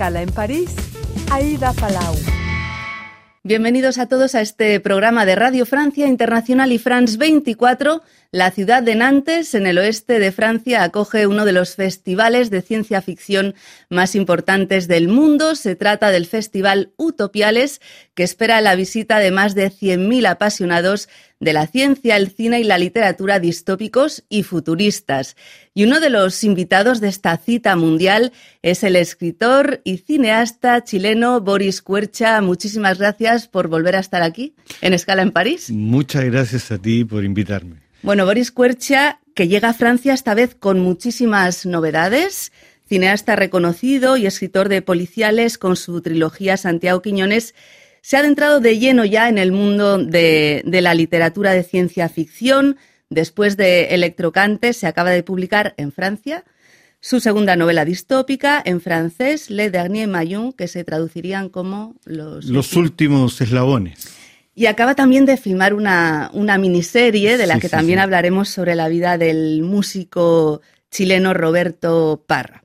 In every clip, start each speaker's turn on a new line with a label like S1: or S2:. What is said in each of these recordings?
S1: en París, Aida Palau.
S2: Bienvenidos a todos a este programa de Radio Francia Internacional y France 24. La ciudad de Nantes, en el oeste de Francia, acoge uno de los festivales de ciencia ficción más importantes del mundo. Se trata del Festival Utopiales, que espera la visita de más de 100.000 apasionados de la ciencia, el cine y la literatura distópicos y futuristas. Y uno de los invitados de esta cita mundial es el escritor y cineasta chileno Boris Cuercha. Muchísimas gracias por volver a estar aquí en Escala en París.
S3: Muchas gracias a ti por invitarme.
S2: Bueno, Boris Cuercha, que llega a Francia esta vez con muchísimas novedades cineasta reconocido y escritor de policiales con su trilogía Santiago Quiñones, se ha adentrado de lleno ya en el mundo de, la literatura de ciencia ficción. Después de Electrocante, se acaba de publicar en Francia su segunda novela distópica en francés, Le Dernier Maillon, que se traducirían como
S3: Los, los últimos eslabones.
S2: Y acaba también de filmar una, miniserie de la que también hablaremos sobre la vida del músico chileno Roberto Parra.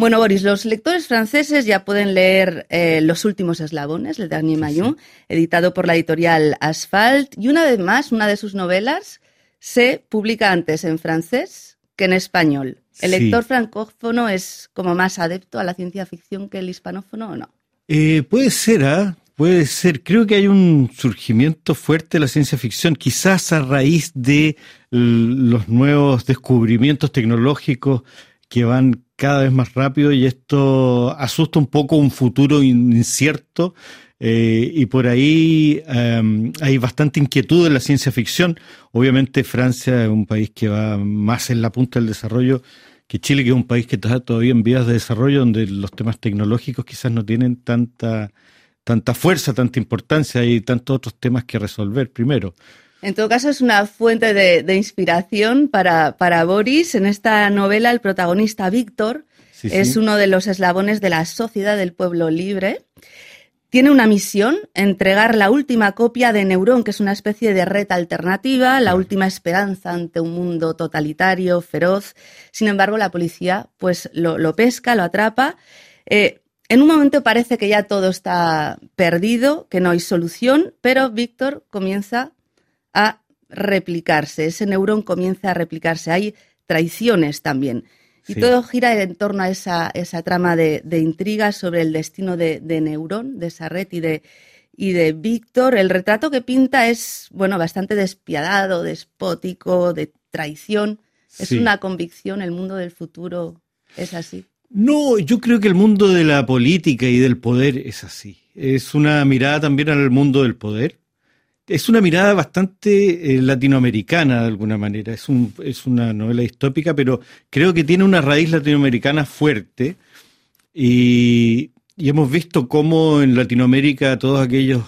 S2: Bueno, Boris, los lectores franceses ya pueden leer eh, Los últimos eslabones, Le Dernier Maillon, editado por la editorial Asphalt, y una vez más, una de sus novelas se publica antes en francés que en español. ¿El lector francófono es como más adepto a la ciencia ficción que el hispanófono o no?
S3: Eh, puede ser, ¿ah? Puede ser. Creo que hay un surgimiento fuerte de la ciencia ficción, quizás a raíz de los nuevos descubrimientos tecnológicos que van cada vez más rápido y esto asusta un poco un futuro incierto eh, y por ahí em, hay bastante inquietud en la ciencia ficción. Obviamente Francia es un país que va más en la punta del desarrollo que Chile, que es un país que está todavía en vías de desarrollo, donde los temas tecnológicos quizás no tienen tanta, tanta fuerza, tanta importancia y tantos otros temas que resolver primero.
S2: En todo caso, es una fuente de, inspiración para, para, Boris. En esta novela, el protagonista Víctor es uno de los eslabones de la Sociedad del Pueblo Libre. Tiene una misión, entregar la última copia de Neurón, que es una especie de red alternativa, la última esperanza ante un mundo totalitario, feroz. Sin embargo, la policía pues lo, pesca, lo atrapa. Eh, en un momento parece que ya todo está perdido, que no hay solución, pero Víctor comienza a replicarse, ese neurón comienza a replicarse. Hay traiciones también. Y todo gira en torno a esa, esa trama de, de intriga sobre el destino de, de, Neurón, de esa red y de, y de Víctor. El retrato que pinta es, bueno, bastante despiadado, despótico, de traición. Es una convicción, el mundo del futuro es así.
S3: No, yo creo que el mundo de la política y del poder es así. Es una mirada también al mundo del poder es una mirada bastante eh, latinoamericana de alguna manera. Es, un, una novela distópica, pero creo que tiene una raíz latinoamericana fuerte. Y, hemos visto cómo en Latinoamérica todos aquellos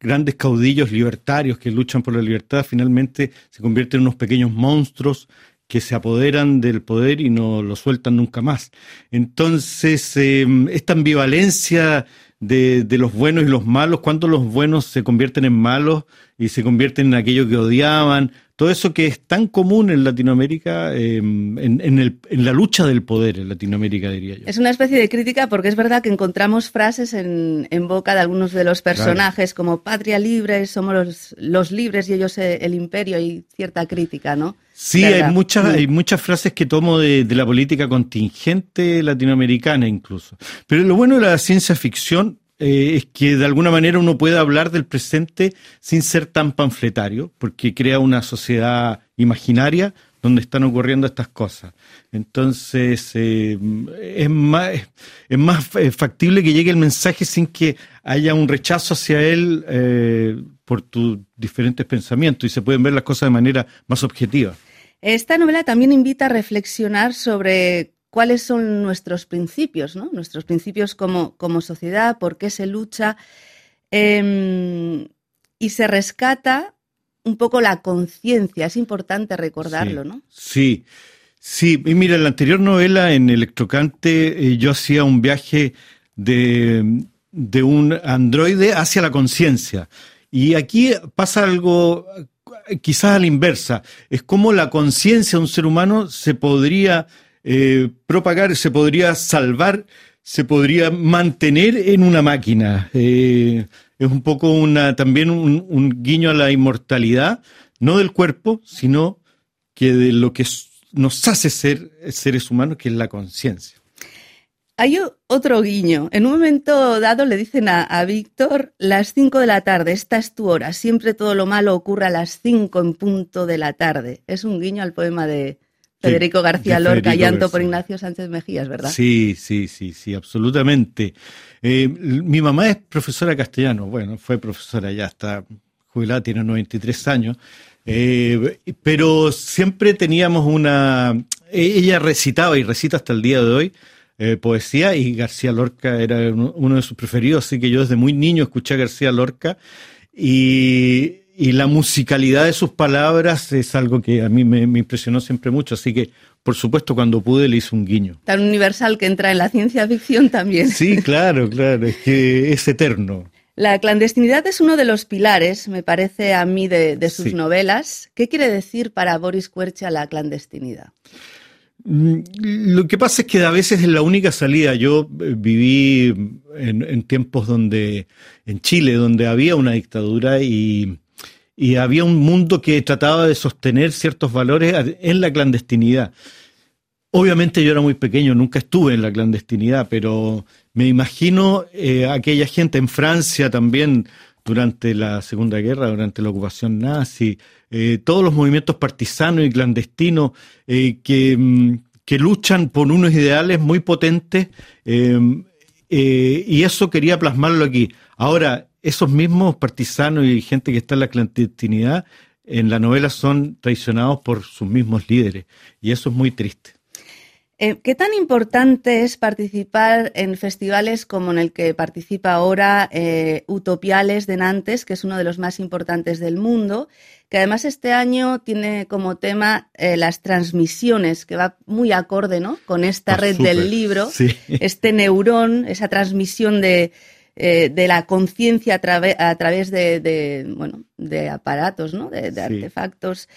S3: grandes caudillos libertarios que luchan por la libertad finalmente se convierten en unos pequeños monstruos que se apoderan del poder y no lo sueltan nunca más. Entonces, em, esta ambivalencia de, de, los buenos y los malos, cuando los buenos se convierten en malos y se convierten en aquello que odiaban, todo eso que es tan común en Latinoamérica, em, en, el, en, la lucha del poder en Latinoamérica, diría yo.
S2: Es una especie de crítica porque es verdad que encontramos frases en, en boca de algunos de los personajes como patria libre, somos los, los libres y ellos eh, el imperio y cierta crítica, ¿no?
S3: Sí, hay muchas, hay muchas frases que tomo de, de, la política contingente latinoamericana incluso. Pero lo bueno de la ciencia ficción eh, es que de alguna manera uno puede hablar del presente sin ser tan panfletario, porque crea una sociedad imaginaria donde están ocurriendo estas cosas. Entonces, eh, es más, es más eh, factible que llegue el mensaje sin que haya un rechazo hacia él por tus diferentes pensamientos y se pueden ver las cosas de manera más objetiva.
S2: Esta novela también invita a reflexionar sobre cuáles son nuestros principios, ¿no? nuestros principios como, como sociedad, por qué se lucha. Em, y se rescata un poco la conciencia, es importante recordarlo, ¿no?
S3: Sí, sí. Y mira, en la anterior novela, en Electrocante, eh, yo hacía un viaje de, de un androide hacia la conciencia. Y aquí pasa algo quizás a la inversa. Es como la conciencia de un ser humano se podría eh, propagar, se podría salvar se podría mantener en una máquina. Eh, es un poco una, también un, guiño a la inmortalidad, no del cuerpo, sino que de lo que nos hace ser seres humanos, que es la conciencia.
S2: Hay otro guiño. En un momento dado le dicen a, Víctor, las 5 de la tarde, esta es tu hora, siempre todo lo malo ocurre a las 5 en punto de la tarde. Es un guiño al poema de Federico García Lorca, llanto por Ignacio Sánchez Mejías, ¿verdad?
S3: Sí, sí, sí, sí, absolutamente. Eh, mi mamá es profesora castellano, bueno, fue profesora ya, está jubilada, tiene 93 años, eh, pero siempre teníamos una... Ella recitaba y recita hasta el día de hoy eh, poesía y García Lorca era uno, de sus preferidos, así que yo desde muy niño escuché a García Lorca y, la musicalidad de sus palabras es algo que a mí me, impresionó siempre mucho, así que por supuesto cuando pude le hice un guiño.
S2: Tan universal que entra en la ciencia ficción también.
S3: Sí, claro, claro, es que es eterno.
S2: La clandestinidad es uno de los pilares, me parece a mí, de, sus novelas. ¿Qué quiere decir para Boris Cuercha la clandestinidad?
S3: Mm, lo que pasa es que a veces es la única salida. Yo eh, viví en, tiempos donde, en Chile, donde había una dictadura y, había un mundo que trataba de sostener ciertos valores en la clandestinidad. Obviamente yo era muy pequeño, nunca estuve en la clandestinidad, pero me imagino eh, aquella gente en Francia también durante la Segunda Guerra, durante la ocupación nazi, eh, todos los movimientos partisanos y clandestinos eh, mm, que, luchan por unos ideales muy potentes eh, y eso quería plasmarlo aquí. Ahora, esos mismos partisanos y gente que está en la clandestinidad en la novela son traicionados por sus mismos líderes y eso es muy triste.
S2: Eh, ¿Qué tan importante es participar en festivales como en el que participa ahora eh, Utopiales de Nantes, que es uno de los más importantes del mundo, que además este año tiene como tema eh, las transmisiones, que va muy acorde ¿no? con esta ah, red del libro, este neurón, esa transmisión de, la conciencia a, través de, bueno, de aparatos, ¿no? de, artefactos.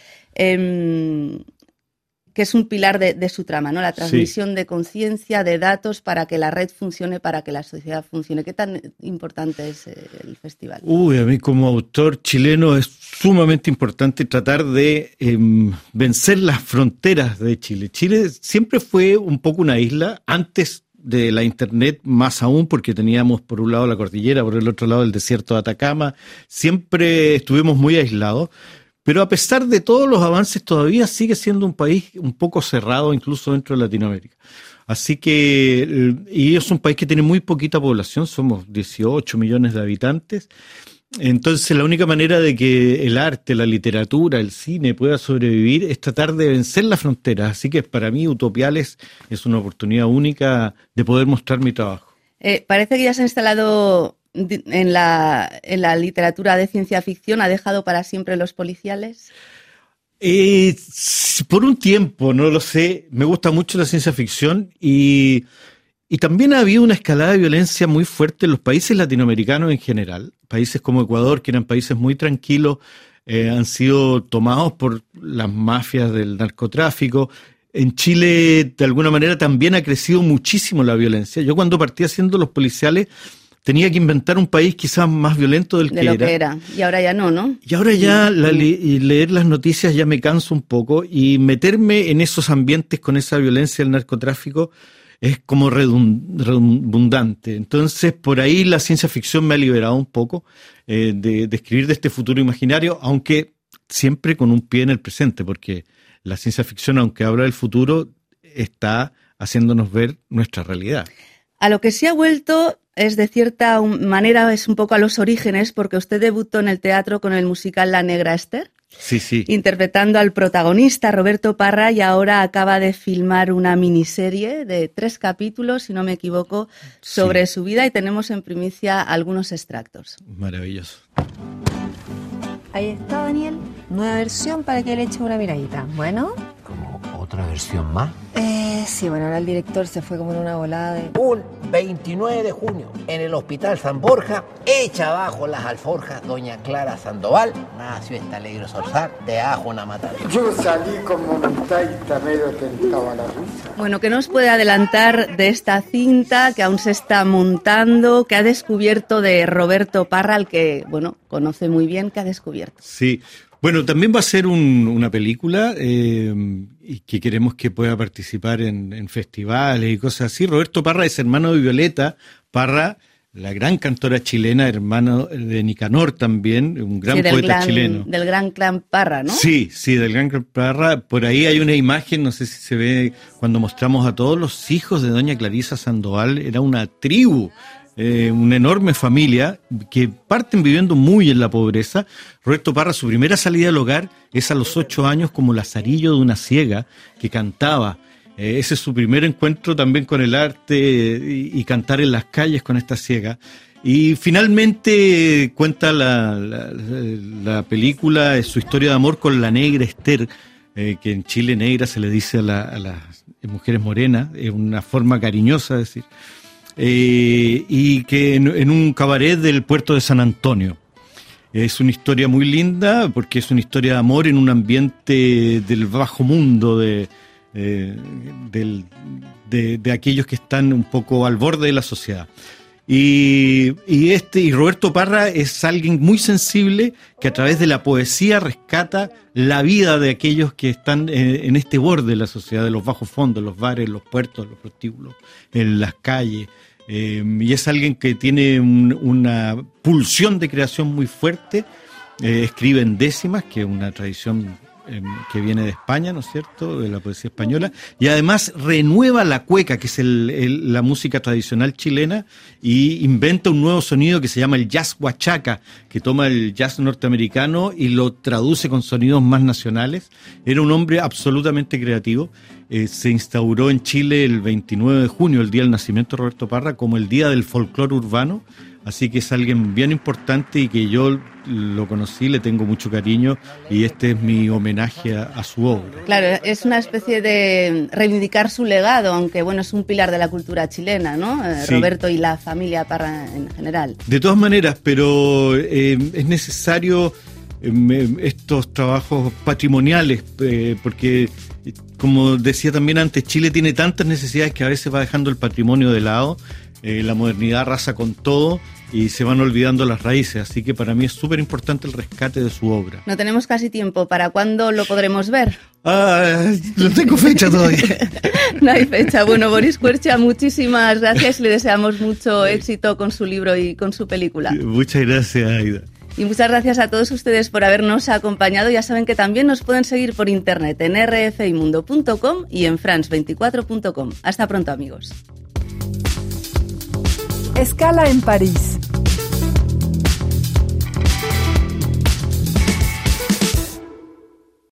S2: Que es un pilar de, su trama, ¿no? La transmisión de conciencia, de datos para que la red funcione, para que la sociedad funcione. ¿Qué tan importante es eh, el festival?
S3: Uy, a mí como autor chileno es sumamente importante tratar de em, vencer las fronteras de Chile. Chile siempre fue un poco una isla antes de la Internet, más aún porque teníamos por un lado la cordillera, por el otro lado el desierto de Atacama. Siempre estuvimos muy aislados. Pero a pesar de todos los avances, todavía sigue siendo un país un poco cerrado, incluso dentro de Latinoamérica. Así que, y es un país que tiene muy poquita población, somos 18 millones de habitantes. Entonces, la única manera de que el arte, la literatura, el cine pueda sobrevivir es tratar de vencer las fronteras. Así que para mí, Utopiales es una oportunidad única de poder mostrar mi trabajo.
S2: Eh, parece que ya se ha instalado en la, en la literatura de ciencia ficción ha dejado para siempre los policiales?
S3: Eh, por un tiempo, no lo sé. Me gusta mucho la ciencia ficción y, y también ha habido una escalada de violencia muy fuerte en los países latinoamericanos en general. Países como Ecuador, que eran países muy tranquilos, eh, han sido tomados por las mafias del narcotráfico. En Chile, de alguna manera, también ha crecido muchísimo la violencia. Yo cuando partí haciendo los policiales, tenía que inventar un país quizás más violento del
S2: de
S3: que,
S2: lo
S3: era.
S2: que era. Y ahora ya no, ¿no?
S3: Y ahora ya leer las noticias ya me canso un poco y meterme en esos ambientes con esa violencia del narcotráfico es como redundante. Entonces, por ahí la ciencia ficción me ha liberado un poco eh, de, de escribir de este futuro imaginario, aunque siempre con un pie en el presente, porque la ciencia ficción, aunque habla del futuro, está haciéndonos ver nuestra realidad.
S2: A lo que se ha vuelto es de cierta manera, es un poco a los orígenes, porque usted debutó en el teatro con el musical La Negra Esther.
S3: Sí, sí.
S2: Interpretando al protagonista, Roberto Parra, y ahora acaba de filmar una miniserie de tres capítulos, si no me equivoco, sobre su vida y tenemos en primicia algunos extractos.
S3: Maravilloso.
S4: Ahí está, Daniel. Nueva versión para que le eche una miradita. Bueno.
S5: ¿Como otra versión más?
S4: Eh, Sí, bueno, ahora el director se fue como en una volada de...
S5: Un 29 de junio, en el Hospital San Borja, echa abajo las alforjas doña Clara Sandoval, nació esta alegre Sorsar, de ajo una matada.
S6: Yo salí como taita medio tentaba la risa.
S2: Bueno, ¿qué nos puede adelantar de esta cinta que aún se está montando, que ha descubierto de Roberto Parra, al que, bueno, conoce muy bien, que ha descubierto?
S3: Sí, bueno, también va a ser una película eh, y que queremos que pueda participar en, festivales y cosas así. Roberto Parra es hermano de Violeta Parra, la gran cantora chilena, hermano de Nicanor también, un gran poeta chileno.
S2: Del gran clan Parra, ¿no?
S3: Sí, sí, del gran clan Parra. Por ahí hay una imagen, no sé si se ve, cuando mostramos a todos los hijos de doña Clarisa Sandoval, era una tribu eh, una enorme familia que parten viviendo muy en la pobreza. Roberto Parra, su primera salida al hogar es a los ocho años como lazarillo de una ciega que cantaba. Eh, ese es su primer encuentro también con el arte y, cantar en las calles con esta ciega. Y finalmente cuenta la, la, película, su historia de amor con la negra Esther, eh, que en Chile negra se le dice a, a las mujeres morenas, es una forma cariñosa de decir. Eh, y que en, un cabaret del puerto de San Antonio. Es una historia muy linda porque es una historia de amor en un ambiente del bajo mundo, de, eh, de, aquellos que están un poco al borde de la sociedad. Y, este y Roberto Parra es alguien muy sensible que a través de la poesía rescata la vida de aquellos que están en, en este borde de la sociedad, de los bajos fondos, los bares, los puertos, los prostíbulos, en las calles. Eh, y es alguien que tiene una pulsión de creación muy fuerte. Eh, escribe en décimas, que es una tradición que viene de España, ¿no es cierto?, de la poesía española, y además renueva la cueca, que es la música tradicional chilena, y inventa un nuevo sonido que se llama el jazz huachaca, que toma el jazz norteamericano y lo traduce con sonidos más nacionales. Era un hombre absolutamente creativo. Eh, se instauró en Chile el 29 de junio, el día del nacimiento de Roberto Parra, como el Día del Folclore Urbano. Así que es alguien bien importante y que yo lo conocí, le tengo mucho cariño y este es mi homenaje a, su obra.
S2: Claro, es una especie de reivindicar su legado, aunque bueno, es un pilar de la cultura chilena, ¿no? Eh, Roberto y la familia Parra en general.
S3: De todas maneras, pero eh, es necesario estos trabajos patrimoniales, porque como decía también antes, Chile tiene tantas necesidades que a veces va dejando el patrimonio de lado, eh, la modernidad arrasa con todo y se van olvidando las raíces, así que para mí es súper importante el rescate de su obra.
S2: No tenemos casi tiempo, ¿para cuándo lo podremos ver?
S3: Ah, no tengo fecha todavía.
S2: no hay fecha. Bueno, Boris Cuercha, muchísimas gracias y le deseamos mucho éxito con su libro y con su película.
S3: Muchas gracias, Aida.
S2: Y muchas gracias a todos ustedes por habernos acompañado. Ya saben que también nos pueden seguir por internet en rfimundo.com y en france24.com. Hasta pronto, amigos.
S1: Escala en París.